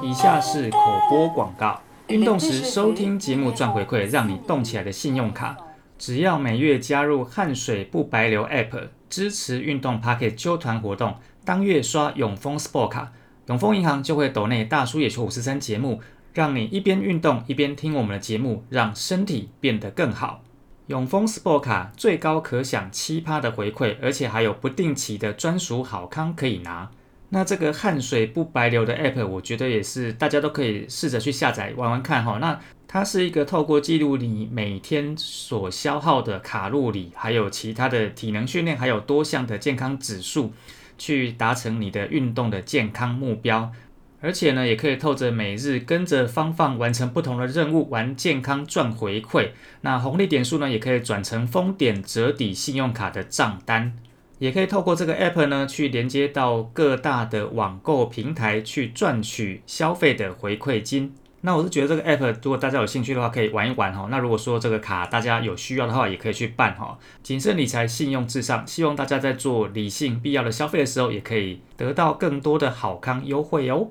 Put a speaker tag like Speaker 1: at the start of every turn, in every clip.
Speaker 1: 以下是口播广告。运动时收听节目赚回馈，让你动起来的信用卡，只要每月加入汗水不白流 App，支持运动 Pocket 揪团活动，当月刷永丰 Sport 卡，永丰银行就会抖内大叔野球五十三节目，让你一边运动一边听我们的节目，让身体变得更好。永丰 Sport 卡最高可享七趴的回馈，而且还有不定期的专属好康可以拿。那这个汗水不白流的 App，我觉得也是大家都可以试着去下载玩玩看哈。那它是一个透过记录你每天所消耗的卡路里，还有其他的体能训练，还有多项的健康指数，去达成你的运动的健康目标。而且呢，也可以透着每日跟着方放完成不同的任务，玩健康赚回馈。那红利点数呢，也可以转成丰点折抵信用卡的账单。也可以透过这个 app 呢，去连接到各大的网购平台，去赚取消费的回馈金。那我是觉得这个 app，如果大家有兴趣的话，可以玩一玩哈。那如果说这个卡大家有需要的话，也可以去办哈。谨慎理财，信用至上，希望大家在做理性必要的消费的时候，也可以得到更多的好康优惠哦。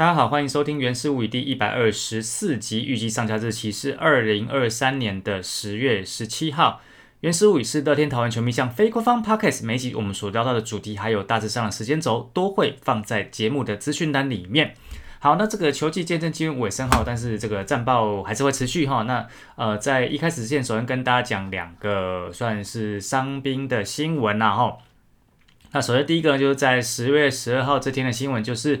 Speaker 1: 大家好，欢迎收听《原始物语》第一百二十四集，预计上架日期是二零二三年的十月十七号。《原始物语》是乐天桃园球迷向非官方 Podcast，每集我们所聊到的主题还有大致上的时间轴，都会放在节目的资讯单里面。好，那这个球季见证进入尾声哈，但是这个战报还是会持续哈。那呃，在一开始之前，首先跟大家讲两个算是伤兵的新闻呐哈。那首先第一个就是在十月十二号这天的新闻，就是。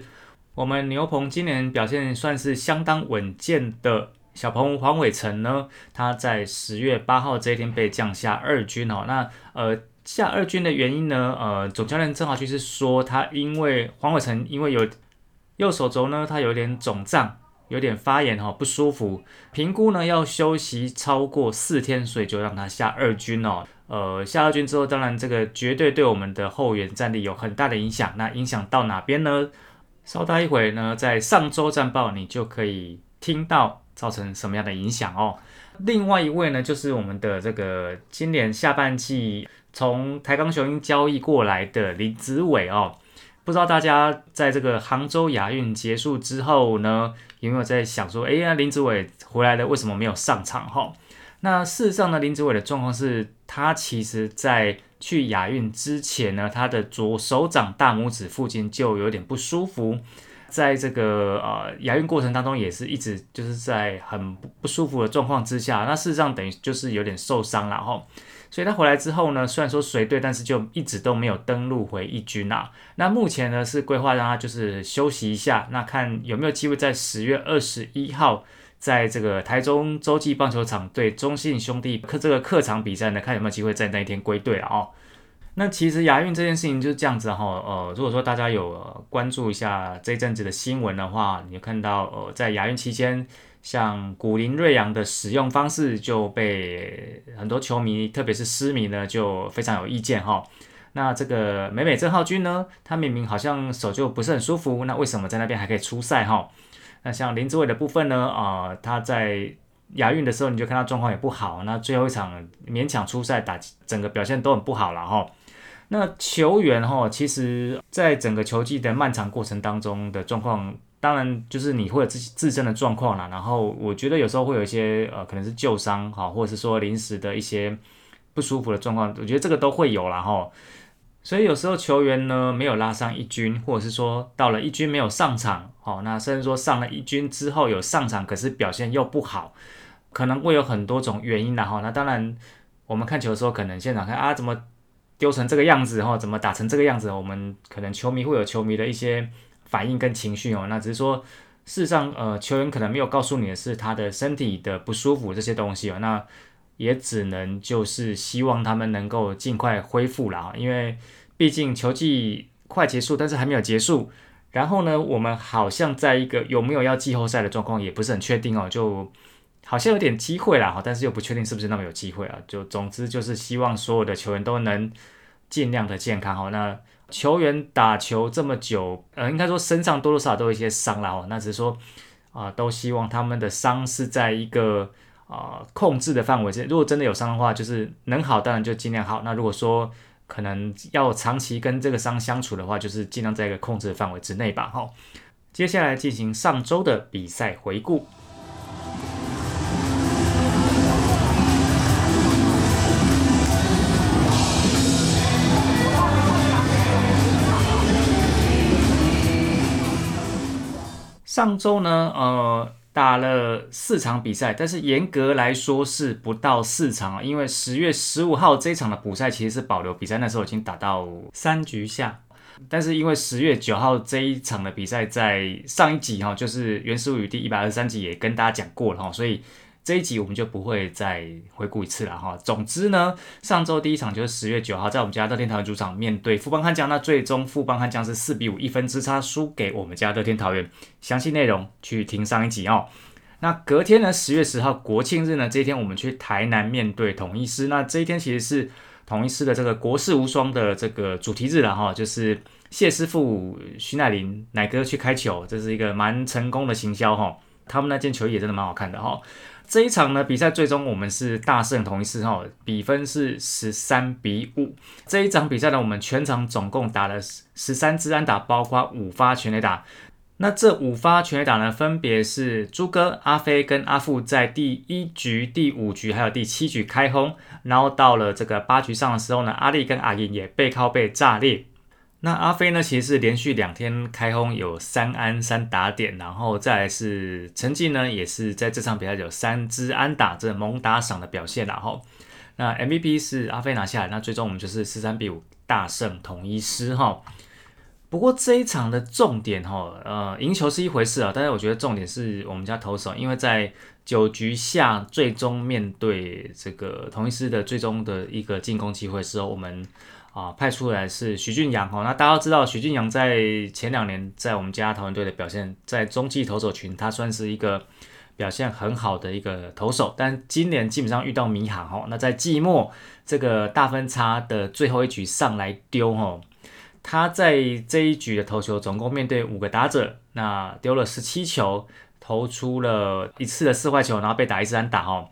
Speaker 1: 我们牛棚今年表现算是相当稳健的小鹏黄伟成呢，他在十月八号这一天被降下二军哦。那呃下二军的原因呢？呃，总教练郑华军是说他因为黄伟成因为有右手肘呢，他有点肿胀，有点发炎哈，不舒服，评估呢要休息超过四天，所以就让他下二军哦。呃，下二军之后，当然这个绝对对我们的后援战力有很大的影响。那影响到哪边呢？稍待一会呢，在上周战报你就可以听到造成什么样的影响哦。另外一位呢，就是我们的这个今年下半季从台钢雄鹰交易过来的林子伟哦。不知道大家在这个杭州亚运结束之后呢，有没有在想说，哎呀，林子伟回来了，为什么没有上场哈？那事实上呢，林子伟的状况是他其实在。去亚运之前呢，他的左手掌大拇指附近就有点不舒服，在这个呃亚运过程当中也是一直就是在很不舒服的状况之下，那事实上等于就是有点受伤了哈，所以他回来之后呢，虽然说随队，但是就一直都没有登陆回一军啊。那目前呢是规划让他就是休息一下，那看有没有机会在十月二十一号。在这个台中洲际棒球场对中信兄弟客这个客场比赛呢，看有没有机会在那一天归队了哦。那其实亚运这件事情就是这样子哈，呃，如果说大家有关注一下这阵子的新闻的话，你就看到呃，在亚运期间，像古林瑞阳的使用方式就被很多球迷，特别是私迷呢，就非常有意见哈。那这个美美郑浩君呢，他明明好像手就不是很舒服，那为什么在那边还可以出赛哈？那像林志伟的部分呢？啊，他在亚运的时候，你就看他状况也不好。那最后一场勉强出赛，打整个表现都很不好了哈。那球员哈，其实在整个球季的漫长过程当中的状况，当然就是你会有自己自身的状况啦。然后我觉得有时候会有一些呃，可能是旧伤哈，或者是说临时的一些不舒服的状况，我觉得这个都会有了哈。所以有时候球员呢没有拉上一军，或者是说到了一军没有上场，哦，那甚至说上了一军之后有上场，可是表现又不好，可能会有很多种原因的哈。那当然，我们看球的时候，可能现场看啊，怎么丢成这个样子哈，怎么打成这个样子，我们可能球迷会有球迷的一些反应跟情绪哦。那只是说，事实上，呃，球员可能没有告诉你的是他的身体的不舒服这些东西哦。那也只能就是希望他们能够尽快恢复了啊，因为毕竟球季快结束，但是还没有结束。然后呢，我们好像在一个有没有要季后赛的状况，也不是很确定哦，就好像有点机会啦哈，但是又不确定是不是那么有机会啊。就总之就是希望所有的球员都能尽量的健康哈。那球员打球这么久，呃，应该说身上多多少少都有一些伤了哦。那只是说啊，都希望他们的伤是在一个啊控制的范围之内。如果真的有伤的话，就是能好当然就尽量好。那如果说可能要长期跟这个伤相处的话，就是尽量在一个控制的范围之内吧。哈，接下来进行上周的比赛回顾。上周呢，呃，打了四场比赛，但是严格来说是不到四场，因为十月十五号这一场的补赛其实是保留比赛，那时候已经打到三局下，但是因为十月九号这一场的比赛在上一集哈，就是原始物语第一百二十三集也跟大家讲过了哈，所以。这一集我们就不会再回顾一次了哈。总之呢，上周第一场就是十月九号，在我们家乐天桃园主场面对富邦悍将，那最终富邦悍将是四比五一分之差输给我们家乐天桃园。详细内容去听上一集哦。那隔天呢，十月十号国庆日呢，这一天我们去台南面对统一师。那这一天其实是统一师的这个国士无双的这个主题日了哈，就是谢师傅、徐乃麟、乃哥去开球，这是一个蛮成功的行销哈。他们那件球衣也真的蛮好看的哈。这一场呢，比赛最终我们是大胜同一师哈，比分是十三比五。这一场比赛呢，我们全场总共打了十三支安打，包括五发全垒打。那这五发全垒打呢，分别是朱哥、阿飞跟阿富在第一局、第五局还有第七局开轰，然后到了这个八局上的时候呢，阿力跟阿银也背靠背炸裂。那阿飞呢？其实是连续两天开轰有三安三打点，然后再来是成绩呢，也是在这场比赛有三支安打，这猛打赏的表现然后那 MVP 是阿飞拿下来，那最终我们就是十三比五大胜统一师哈。不过这一场的重点哈，呃，赢球是一回事啊，但是我觉得重点是我们家投手，因为在九局下最终面对这个统一师的最终的一个进攻机会时候，我们。啊，派出来是徐俊阳哈。那大家都知道，徐俊阳在前两年在我们家桃园队的表现，在中继投手群，他算是一个表现很好的一个投手。但今年基本上遇到迷航哈。那在季末这个大分差的最后一局上来丢哈，他在这一局的投球总共面对五个打者，那丢了十七球，投出了一次的四坏球，然后被打一次单打哈。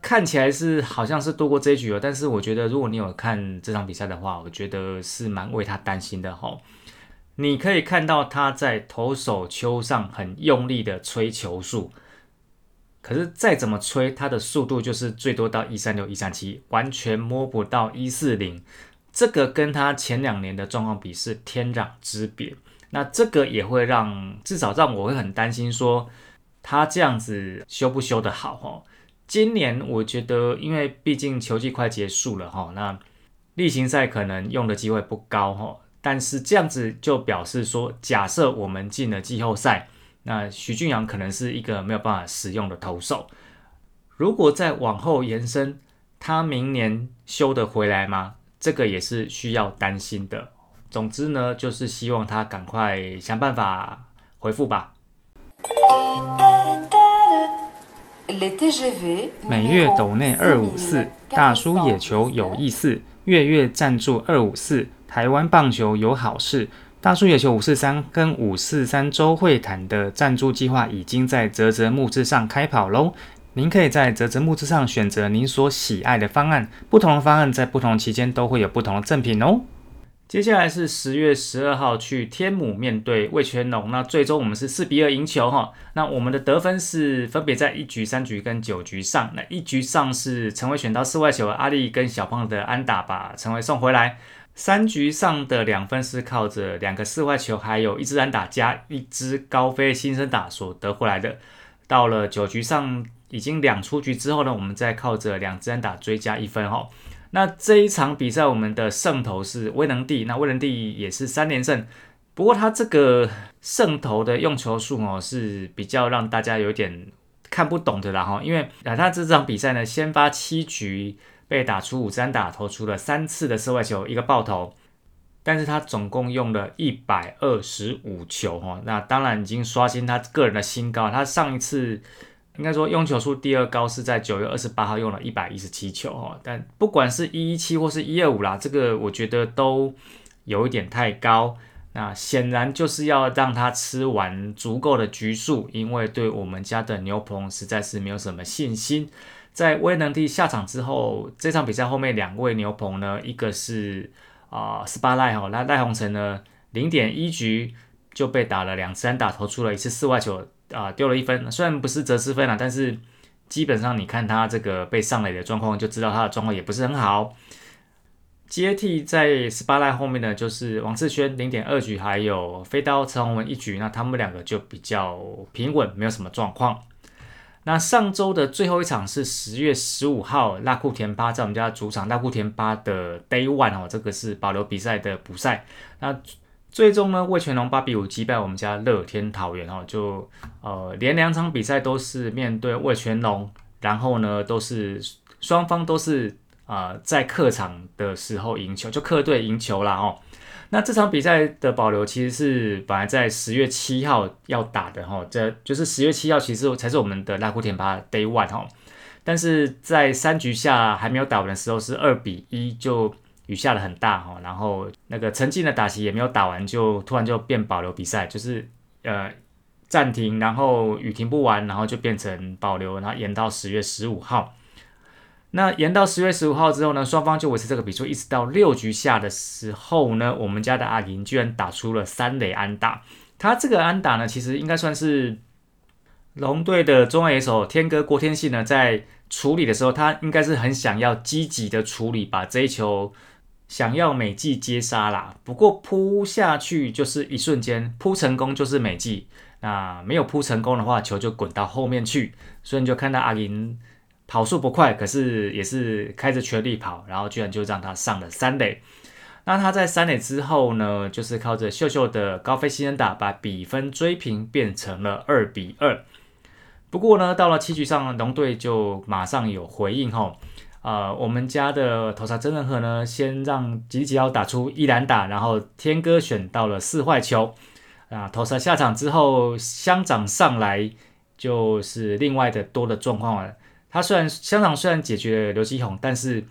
Speaker 1: 看起来是好像是度过这一局了，但是我觉得如果你有看这场比赛的话，我觉得是蛮为他担心的哈。你可以看到他在投手丘上很用力的吹球速，可是再怎么吹，他的速度就是最多到一三六、一三七，完全摸不到一四零。这个跟他前两年的状况比是天壤之别。那这个也会让至少让我会很担心，说他这样子修不修得好哈。今年我觉得，因为毕竟球季快结束了哈，那例行赛可能用的机会不高哈。但是这样子就表示说，假设我们进了季后赛，那徐俊阳可能是一个没有办法使用的投手。如果再往后延伸，他明年修得回来吗？这个也是需要担心的。总之呢，就是希望他赶快想办法回复吧。每月斗内二五四，大叔野球有意思，月月赞助二五四，台湾棒球有好事。大叔野球五四三跟五四三周会谈的赞助计划已经在泽泽木之上开跑喽！您可以在泽泽木之上选择您所喜爱的方案，不同的方案在不同期间都会有不同的赠品哦。接下来是十月十二号去天母面对魏全龙，那最终我们是四比二赢球哈。那我们的得分是分别在一局、三局跟九局上。那一局上是陈伟选到四外球，阿力跟小胖的安打把陈伟送回来。三局上的两分是靠着两个四外球，还有一支安打加一支高飞新生打所得回来的。到了九局上已经两出局之后呢，我们再靠着两支安打追加一分哈。那这一场比赛，我们的胜投是威能帝，那威能帝也是三连胜。不过他这个胜投的用球数哦，是比较让大家有点看不懂的啦哈。因为啊，他这场比赛呢，先发七局被打出五三打，投出了三次的射外球，一个爆头，但是他总共用了一百二十五球哈。那当然已经刷新他个人的新高，他上一次。应该说用球数第二高是在九月二十八号用了一百一十七球哈，但不管是一一七或是一二五啦，这个我觉得都有一点太高。那显然就是要让他吃完足够的局数，因为对我们家的牛棚实在是没有什么信心。在威能帝下场之后，这场比赛后面两位牛棚呢，一个是啊斯巴赖哈，那赖鸿成呢零点一局就被打了两三打，投出了一次四外球啊，丢了一分，虽然不是折失分啊，但是基本上你看他这个被上垒的状况，就知道他的状况也不是很好。接替在十八赖后面的就是王志轩零点二局，还有飞刀陈宏文一局，那他们两个就比较平稳，没有什么状况。那上周的最后一场是十月十五号，拉库田巴在我们家主场拉库田巴的 Day One 哦，这个是保留比赛的补赛。那最终呢，魏全龙八比五击败我们家乐天桃园哦，就呃连两场比赛都是面对魏全龙，然后呢都是双方都是。啊，在客场的时候赢球，就客队赢球了哦。那这场比赛的保留其实是本来在十月七号要打的哈，这就是十月七号其实才是我们的拉库田巴 Day One 哈。但是在三局下还没有打完的时候是二比一，就雨下的很大哈，然后那个陈进的打席也没有打完，就突然就变保留比赛，就是呃暂停，然后雨停不完，然后就变成保留，然后延到十月十五号。那延到十月十五号之后呢，双方就维持这个比数，一直到六局下的时候呢，我们家的阿银居然打出了三垒安打。他这个安打呢，其实应该算是龙队的中外野手天哥郭天信呢，在处理的时候，他应该是很想要积极的处理，把这一球想要美记接杀啦。不过扑下去就是一瞬间，扑成功就是美记，那没有扑成功的话，球就滚到后面去，所以你就看到阿银。跑速不快，可是也是开着全力跑，然后居然就让他上了三垒。那他在三垒之后呢，就是靠着秀秀的高飞新人打，把比分追平，变成了二比二。不过呢，到了七局上，龙队就马上有回应吼，呃，我们家的头杀真人和呢，先让吉吉奥打出一篮打，然后天哥选到了四坏球啊，头杀下场之后，乡长上来就是另外的多的状况了。他虽然香长虽然解决了刘基宏，但是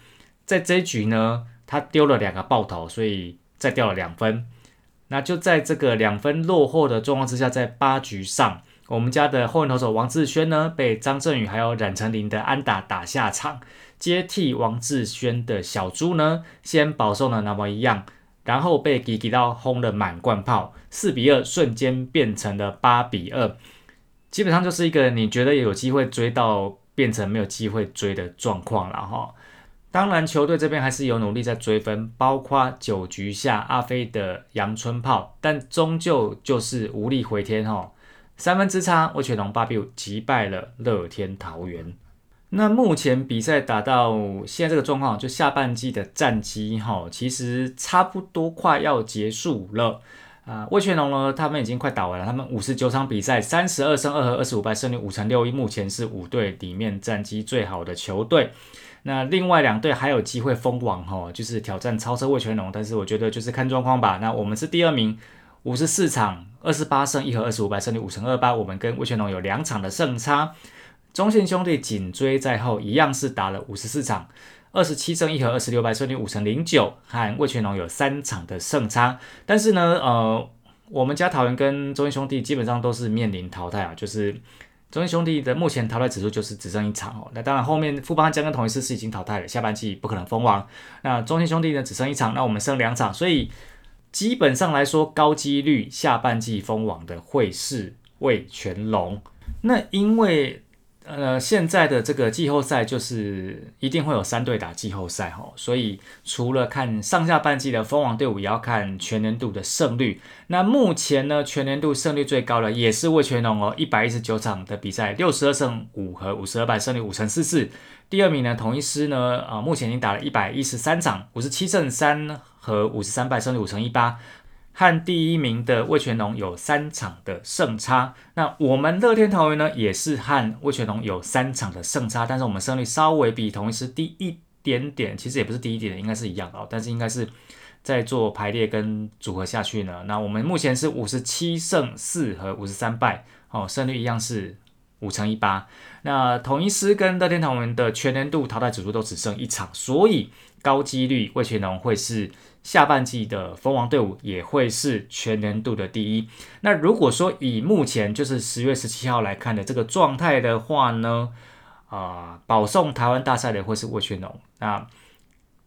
Speaker 1: 在这一局呢，他丢了两个爆头，所以再掉了两分。那就在这个两分落后的状况之下，在八局上，我们家的后援投手王志轩呢，被张振宇还有冉成林的安打打下场，接替王志轩的小猪呢，先保送了那么一样，然后被吉吉刀轰了满贯炮，四比二瞬间变成了八比二，基本上就是一个你觉得有机会追到。变成没有机会追的状况了哈。当然，球队这边还是有努力在追分，包括九局下阿飞的阳春炮，但终究就是无力回天哈。三分之差，魏全龙八比五击败了乐天桃园。那目前比赛打到现在这个状况，就下半季的战绩哈，其实差不多快要结束了。啊，魏全龙呢？他们已经快打完了。他们五十九场比赛，三十二胜二和二十五败，胜率五成六一，目前是五队里面战绩最好的球队。那另外两队还有机会封王哈，就是挑战超车魏全龙。但是我觉得就是看状况吧。那我们是第二名，五十四场二十八胜一和二十五败，胜率五成二八。我们跟魏全龙有两场的胜差。中信兄弟紧追在后，一样是打了五十四场。二十七胜一和二十六败，胜率五成零九，和魏全龙有三场的胜差。但是呢，呃，我们家桃园跟中信兄弟基本上都是面临淘汰啊，就是中信兄弟的目前淘汰指数就是只剩一场哦。那当然后面富邦江跟同一师是已经淘汰了，下半季不可能封王。那中信兄弟呢只剩一场，那我们剩两场，所以基本上来说高几率下半季封王的会是魏全龙。那因为。呃，现在的这个季后赛就是一定会有三队打季后赛哈，所以除了看上下半季的封王队伍，也要看全年度的胜率。那目前呢，全年度胜率最高的也是魏全龙哦，一百一十九场的比赛，六十二胜五和五十二败，胜率五成四四。第二名呢，统一师呢，啊，目前已经打了一百一十三场，五十七胜三和五十三败，胜率五乘一八。和第一名的魏全龙有三场的胜差，那我们乐天桃园呢也是和魏全龙有三场的胜差，但是我们胜率稍微比同一师低一点点，其实也不是低一点，应该是一样的，但是应该是在做排列跟组合下去呢。那我们目前是五十七胜四和五十三败，哦，胜率一样是五乘一八。那同一师跟乐天桃园的全年度淘汰指数都只剩一场，所以高几率魏全龙会是。下半季的蜂王队伍也会是全年度的第一。那如果说以目前就是十月十七号来看的这个状态的话呢，啊，保送台湾大赛的会是魏全龙。那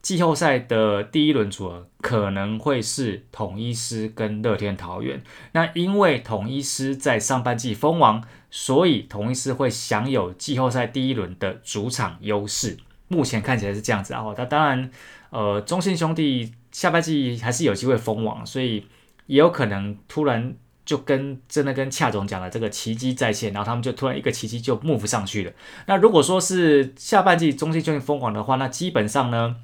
Speaker 1: 季后赛的第一轮组合可能会是统一师跟乐天桃园。那因为统一师在上半季封王，所以统一师会享有季后赛第一轮的主场优势。目前看起来是这样子啊。那当然，呃，中信兄弟。下半季还是有机会封王，所以也有可能突然就跟真的跟恰总讲的这个奇迹再现，然后他们就突然一个奇迹就 move 上去了。那如果说是下半季中信就封王的话，那基本上呢，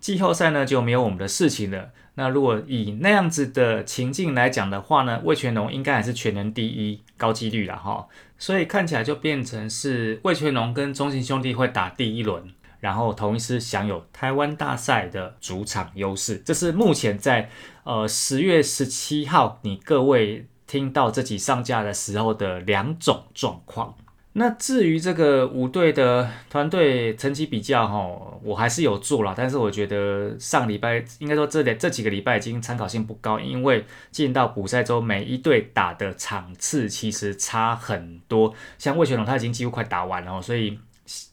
Speaker 1: 季后赛呢就没有我们的事情了。那如果以那样子的情境来讲的话呢，魏全龙应该还是全能第一，高几率了哈。所以看起来就变成是魏全龙跟中信兄弟会打第一轮。然后同一师享有台湾大赛的主场优势，这是目前在呃十月十七号你各位听到这集上架的时候的两种状况。那至于这个五队的团队成绩比较哈，我还是有做了，但是我觉得上礼拜应该说这这几个礼拜已经参考性不高，因为进到补赛周每一队打的场次其实差很多，像魏全龙他已经几乎快打完了，所以。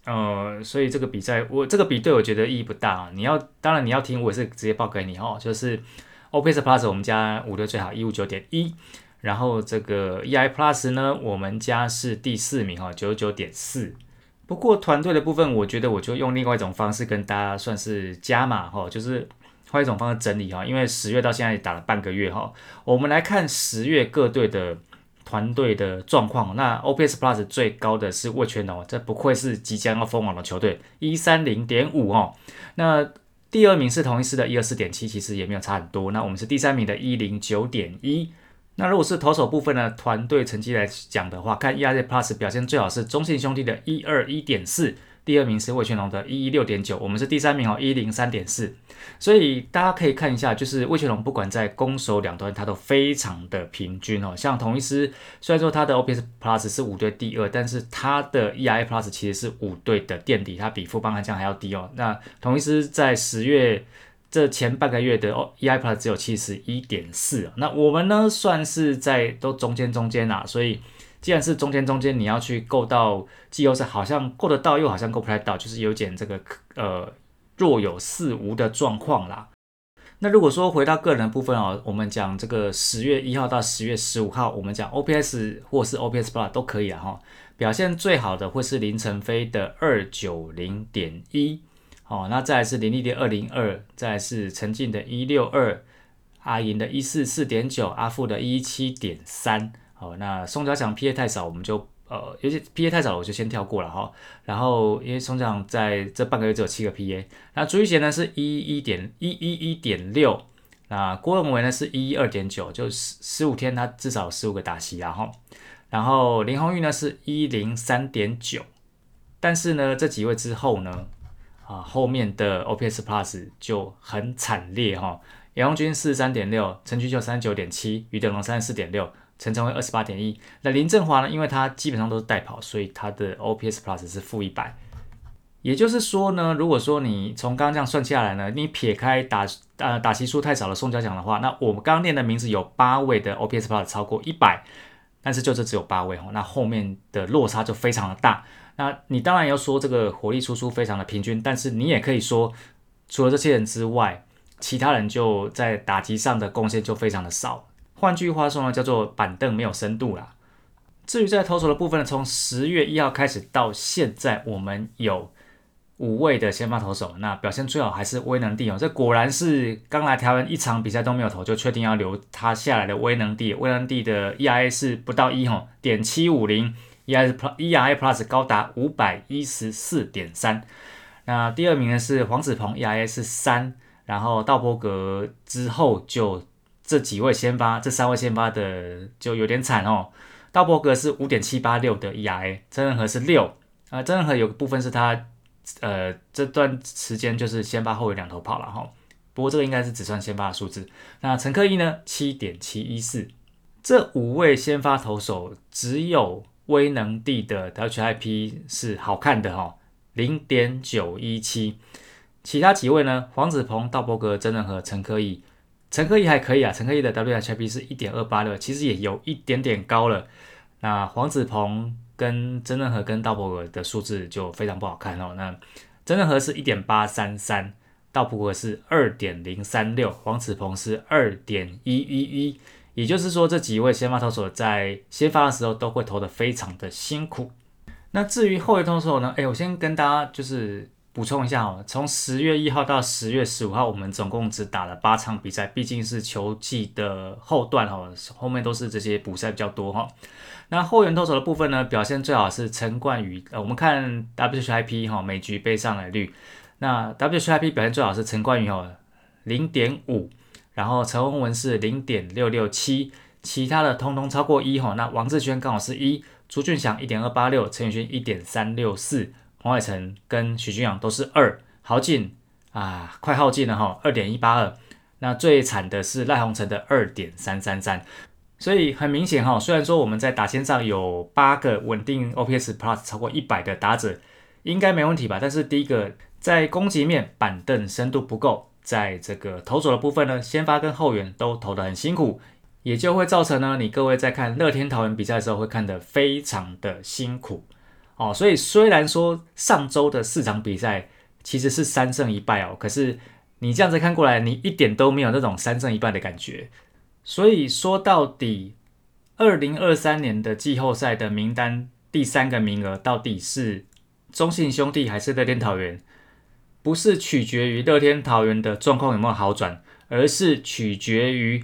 Speaker 1: 呃，所以这个比赛，我这个比对我觉得意义不大啊。你要，当然你要听，我也是直接报给你哦。就是 OPS Plus 我们家五六最好一五九点一，然后这个 EI Plus 呢，我们家是第四名哈，九十九点四。不过团队的部分，我觉得我就用另外一种方式跟大家算是加码哈，就是换一种方式整理哈。因为十月到现在打了半个月哈，我们来看十月各队的。团队的状况，那 OPS Plus 最高的是魏全哦，这不愧是即将要封王的球队，一三零点五哦。那第二名是同一师的一二四点七，其实也没有差很多。那我们是第三名的一零九点一。那如果是投手部分的，团队成绩来讲的话，看 ERA Plus 表现最好是中信兄弟的一二一点四。第二名是魏全龙的一一六点九，我们是第三名哦，一零三点四。所以大家可以看一下，就是魏全龙不管在攻守两端，它都非常的平均哦。像同一师，虽然说它的 OPS Plus 是五队第二，但是它的 E I Plus 其实是五队的垫底，它比富邦悍将还要低哦。那同一师在十月这前半个月的 E I Plus 只有七十一点四，那我们呢算是在都中间中间啊，所以。既然是中间中间，你要去够到季后赛，好像够得到，又好像够不太到，就是有点这个呃若有似无的状况啦。那如果说回到个人部分哦，我们讲这个十月一号到十月十五号，我们讲 OPS 或是 OPS Plus 都可以啊哈。表现最好的会是林晨飞的二九零点一，哦，那再来是林立的二零二，再来是陈静的一六二，阿银的一四四点九，阿富的一七点三。好，那宋家祥 P A 太少，我们就呃，有些 P A 太少了，我就先跳过了哈。然后因为宋家祥在这半个月只有七个 P A，那朱玉贤呢是一一点一一一点六，那郭文伟呢是一一二点九，就十十五天他至少十五个打席然后，然后林红玉呢是一零三点九，但是呢这几位之后呢，啊后面的 O P S Plus 就很惨烈哈，杨红军四十三点六，陈菊秀三十九点七，余德龙三十四点六。陈诚辉二十八点一，那林振华呢？因为他基本上都是代跑，所以他的 OPS Plus 是负一百。也就是说呢，如果说你从刚刚这样算下来呢，你撇开打呃打席数太少了宋家奖的话，那我们刚刚念的名字有八位的 OPS Plus 超过一百，但是就这只有八位哦，那后面的落差就非常的大。那你当然要说这个火力输出非常的平均，但是你也可以说，除了这些人之外，其他人就在打击上的贡献就非常的少。换句话说呢，叫做板凳没有深度啦。至于在投手的部分呢，从十月一号开始到现在，我们有五位的先发投手，那表现最好还是威能帝哦。这果然是刚来台湾一场比赛都没有投，就确定要留他下来的威能帝。威能帝的 ERA 是不到一吼，点七五零，ERA ERA Plus 高达五百一十四点三。那第二名呢是黄子鹏，ERA 是三，然后道波格之后就。这几位先发，这三位先发的就有点惨哦。道伯格是五点七八六的 ERA，曾仁和是六啊。曾仁和有个部分是他呃这段时间就是先发后有两头跑了哈。不过这个应该是只算先发的数字。那陈克一呢，七点七一四。这五位先发投手只有威能帝的 WHIP 是好看的哈，零点九一七。其他几位呢？黄子鹏、道伯格、曾仁和、陈科义。陈科一还可以啊，陈科一的 WHIP 是一点二八六，其实也有一点点高了。那黄子鹏跟曾仁和跟道伯格的数字就非常不好看哦。那曾仁和是一点八三三，道伯格是二点零三六，黄子鹏是二点一一一。也就是说，这几位先发投手在先发的时候都会投的非常的辛苦。那至于后援投手呢？哎，我先跟大家就是。补充一下哦，从十月一号到十月十五号，我们总共只打了八场比赛，毕竟是球季的后段哈，后面都是这些补赛比较多哈。那后援投手的部分呢，表现最好是陈冠宇，呃，我们看 WHIP 哈，每局被上来率，那 WHIP 表现最好是陈冠宇哦，零点五，然后陈文文是零点六六七，其他的通通超过一哈。那王志轩刚好是一，朱俊祥一点二八六，陈宇轩一点三六四。黄伟成跟许君阳都是二，耗尽啊，快耗尽了哈，二点一八二。那最惨的是赖鸿成的二点三三三。所以很明显哈，虽然说我们在打线上有八个稳定 OPS Plus 超过一百的打者，应该没问题吧？但是第一个在攻击面板凳深度不够，在这个投手的部分呢，先发跟后援都投得很辛苦，也就会造成呢，你各位在看乐天桃园比赛的时候会看得非常的辛苦。哦，所以虽然说上周的四场比赛其实是三胜一败哦，可是你这样子看过来，你一点都没有那种三胜一败的感觉。所以说到底，二零二三年的季后赛的名单第三个名额到底是中信兄弟还是乐天桃园？不是取决于乐天桃园的状况有没有好转，而是取决于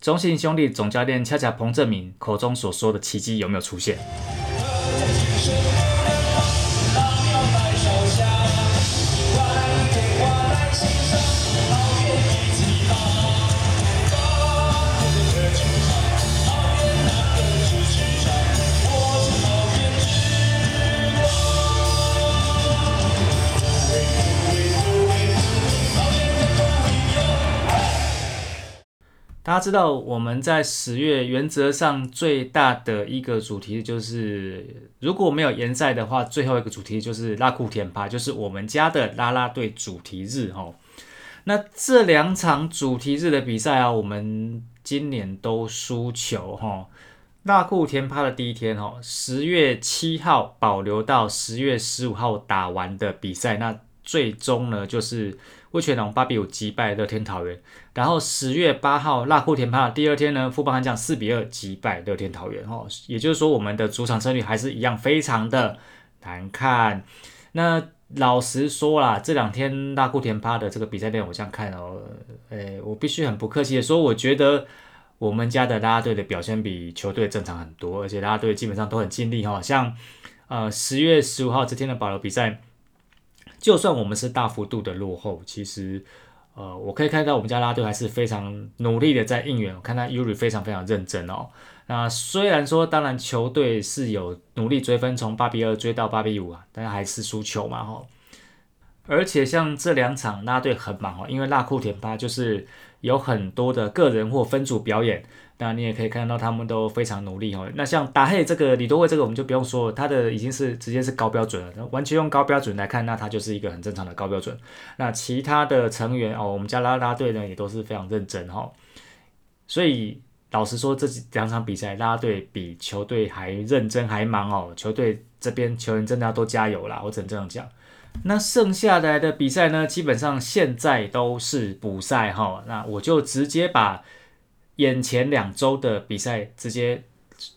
Speaker 1: 中信兄弟总教练恰恰彭正明口中所说的奇迹有没有出现。大家知道，我们在十月原则上最大的一个主题就是，如果没有延赛的话，最后一个主题就是拉库田趴，就是我们家的拉拉队主题日哈。那这两场主题日的比赛啊，我们今年都输球哈。拉库田趴的第一天哦，十月七号保留到十月十五号打完的比赛，那最终呢就是。魏全龙八比五击败乐天桃园，然后十月八号辣库田趴第二天呢，富邦悍将四比二击败乐天桃园，哦，也就是说我们的主场胜率还是一样非常的难看。那老实说啦，这两天辣库田趴的这个比赛内容我这样看哦，诶，我必须很不客气的说，我觉得我们家的拉队的表现比球队正常很多，而且拉队基本上都很尽力哈，像呃十月十五号这天的保留比赛。就算我们是大幅度的落后，其实，呃，我可以看到我们家拉队还是非常努力的在应援。我看到 Uri 非常非常认真哦。那虽然说，当然球队是有努力追分，从八比二追到八比五啊，但是还是输球嘛哈。而且像这两场拉队很忙哦，因为拉库田巴就是有很多的个人或分组表演。那你也可以看到他们都非常努力哦。那像达黑这个李多惠这个我们就不用说了，他的已经是直接是高标准了。完全用高标准来看，那他就是一个很正常的高标准。那其他的成员哦，我们家拉拉队呢也都是非常认真哈。所以老实说，这两场比赛拉队比球队还认真还忙哦。球队这边球员真的要多加油啦，我只能这样讲。那剩下来的比赛呢，基本上现在都是补赛哈。那我就直接把。眼前两周的比赛，直接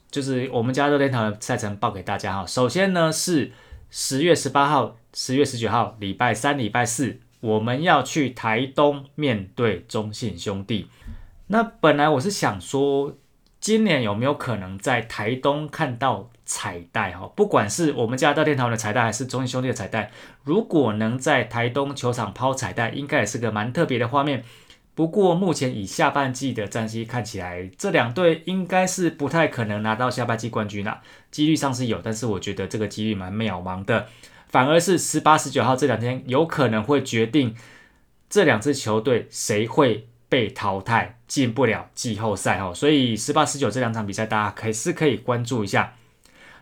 Speaker 1: 就是我们家热天堂的赛程报给大家哈。首先呢是十月十八号、十月十九号，礼拜三、礼拜四，我们要去台东面对中信兄弟。那本来我是想说，今年有没有可能在台东看到彩带哈？不管是我们家大天桃的彩带，还是中信兄弟的彩带，如果能在台东球场抛彩带，应该也是个蛮特别的画面。不过目前以下半季的战绩看起来，这两队应该是不太可能拿到下半季冠军了。几率上是有，但是我觉得这个几率蛮渺茫的。反而是十八、十九号这两天有可能会决定这两支球队谁会被淘汰，进不了季后赛哦。所以十八、十九这两场比赛，大家可是可以关注一下。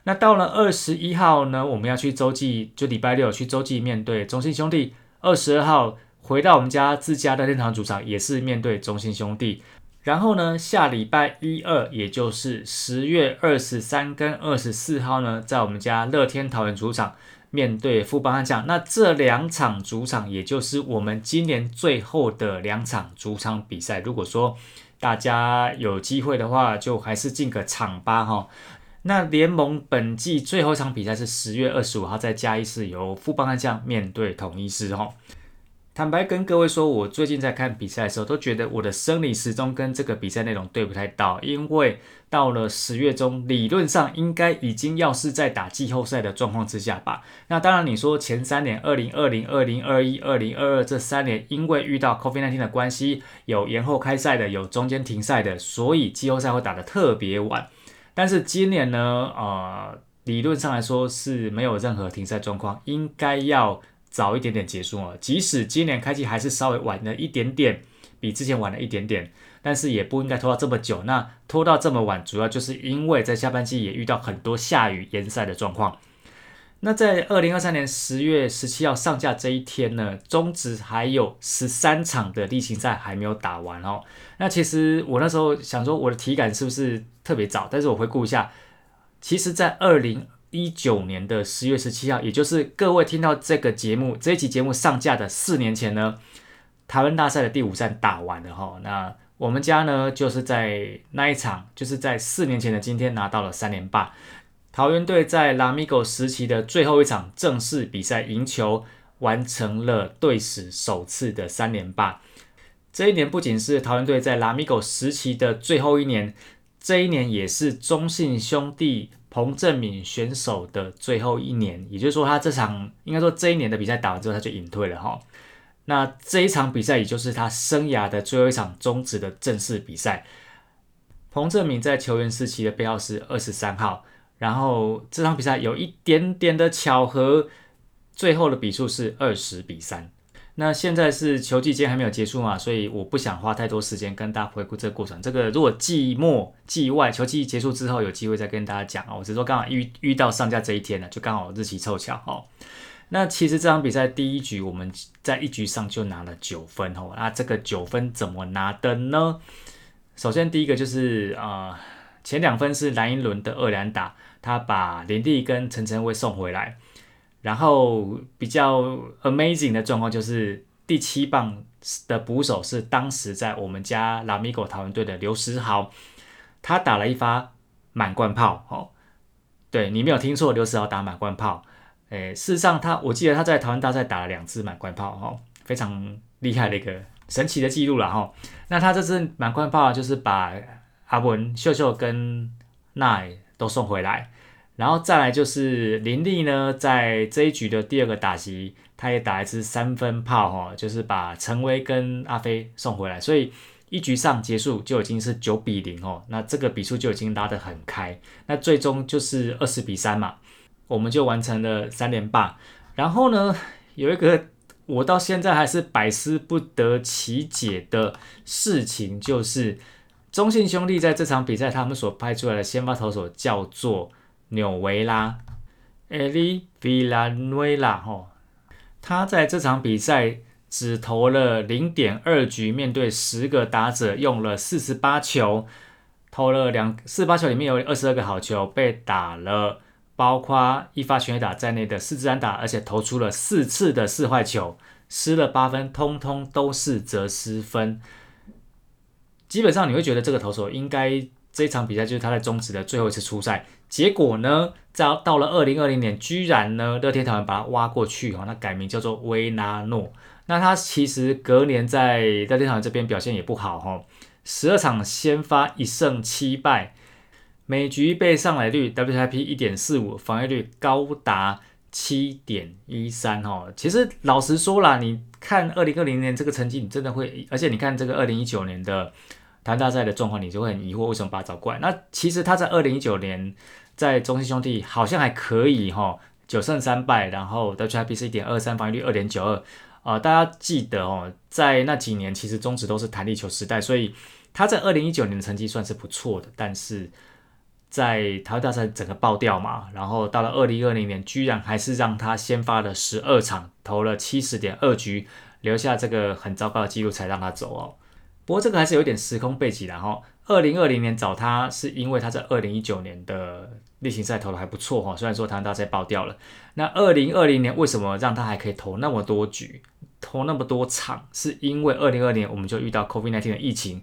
Speaker 1: 那到了二十一号呢，我们要去洲际，就礼拜六去洲际面对中信兄弟。二十二号回到我们家自家的天堂主场，也是面对中信兄弟。然后呢，下礼拜一二，也就是十月二十三跟二十四号呢，在我们家乐天桃园主场面对富邦悍将。那这两场主场，也就是我们今年最后的两场主场比赛。如果说大家有机会的话，就还是进个场吧哈。那联盟本季最后一场比赛是十月二十五号在加一市，由富邦悍将面对统一狮哈。坦白跟各位说，我最近在看比赛的时候，都觉得我的生理时钟跟这个比赛内容对不太到，因为到了十月中，理论上应该已经要是在打季后赛的状况之下吧。那当然，你说前三年，二零二零、二零二一、二零二二这三年，因为遇到 COVID-19 的关系，有延后开赛的，有中间停赛的，所以季后赛会打得特别晚。但是今年呢，呃，理论上来说是没有任何停赛状况，应该要。早一点点结束哦，即使今年开季还是稍微晚了一点点，比之前晚了一点点，但是也不应该拖到这么久。那拖到这么晚，主要就是因为在下半季也遇到很多下雨延赛的状况。那在二零二三年十月十七号上架这一天呢，中职还有十三场的例行赛还没有打完哦。那其实我那时候想说，我的体感是不是特别早？但是我回顾一下，其实，在二零。一九年的十月十七号，也就是各位听到这个节目这一期节目上架的四年前呢，台湾大赛的第五战打完了哈。那我们家呢，就是在那一场，就是在四年前的今天拿到了三连霸。桃园队在拉米狗时期的最后一场正式比赛赢球，完成了队史首次的三连霸。这一年不仅是桃园队在拉米狗时期的最后一年，这一年也是中信兄弟。彭振敏选手的最后一年，也就是说，他这场应该说这一年的比赛打完之后，他就隐退了哈。那这一场比赛，也就是他生涯的最后一场终止的正式比赛。彭振敏在球员时期的背号是二十三号，然后这场比赛有一点点的巧合，最后的比数是二十比三。那现在是球季间还没有结束嘛，所以我不想花太多时间跟大家回顾这个过程。这个如果季末、季外球季结束之后有机会再跟大家讲啊。我只是说刚好遇遇到上架这一天呢，就刚好日期凑巧哦。那其实这场比赛第一局我们在一局上就拿了九分哦。那这个九分怎么拿的呢？首先第一个就是啊，前两分是蓝英伦的二连打，他把林立跟陈晨威送回来。然后比较 amazing 的状况就是第七棒的捕手是当时在我们家拉米狗桃园队的刘思豪，他打了一发满贯炮哦，对你没有听错，刘思豪打满贯炮，诶，事实上他我记得他在台湾大赛打了两次满贯炮哦，非常厉害的一个神奇的记录了哈。那他这次满贯炮就是把阿文秀秀跟奈都送回来。然后再来就是林立呢，在这一局的第二个打击，他也打一支三分炮哈，就是把陈威跟阿飞送回来，所以一局上结束就已经是九比零哦，那这个比数就已经拉得很开，那最终就是二十比三嘛，我们就完成了三连霸。然后呢，有一个我到现在还是百思不得其解的事情，就是中信兄弟在这场比赛他们所派出来的先发投手叫做。纽维拉，埃利维拉维拉，吼，他在这场比赛只投了零点二局，面对十个打者，用了四十八球，投了两四十八球，里面有二十二个好球，被打了，包括一发全垒打在内的四支安打，而且投出了四次的四坏球，失了八分，通通都是折失分。基本上你会觉得这个投手应该这一场比赛就是他在中职的最后一次出赛。结果呢，在到了二零二零年，居然呢，乐天桃园把他挖过去哈，那改名叫做维纳诺。那他其实隔年在乐天桃园这边表现也不好哈，十二场先发一胜七败，每局被上来率 WIP 一点四五，防御率高达七点一三哈。其实老实说啦，你看二零二零年这个成绩，你真的会，而且你看这个二零一九年的。台大赛的状况，你就会很疑惑，为什么把他找过来？那其实他在二零一九年在中信兄弟好像还可以哈，九胜三败，然后 WIP 是一点二三，防御率二点九二啊。大家记得哦，在那几年其实中职都是弹力球时代，所以他在二零一九年的成绩算是不错的。但是在台湾大赛整个爆掉嘛，然后到了二零二零年，居然还是让他先发了十二场，投了七十点二局，留下这个很糟糕的记录才让他走哦。不过这个还是有点时空背景的哈。二零二零年找他是因为他在二零一九年的例行赛投的还不错哈，虽然说台湾大赛爆掉了。那二零二零年为什么让他还可以投那么多局，投那么多场？是因为二零二零年我们就遇到 COVID-19 的疫情，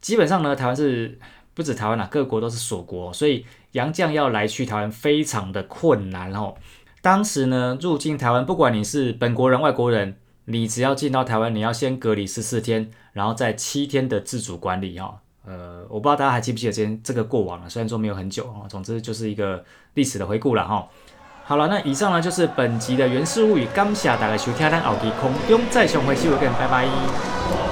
Speaker 1: 基本上呢，台湾是。不止台湾啦，各国都是锁国，所以杨将要来去台湾非常的困难哦。当时呢，入境台湾，不管你是本国人、外国人，你只要进到台湾，你要先隔离十四天，然后再七天的自主管理哈。呃，我不知道大家还记不记得这这个过往了，虽然说没有很久哦，总之就是一个历史的回顾了哈。好了，那以上呢就是本集的原始物语，感谢大家收听，咱后期空中再相会，谢谢各位，拜拜。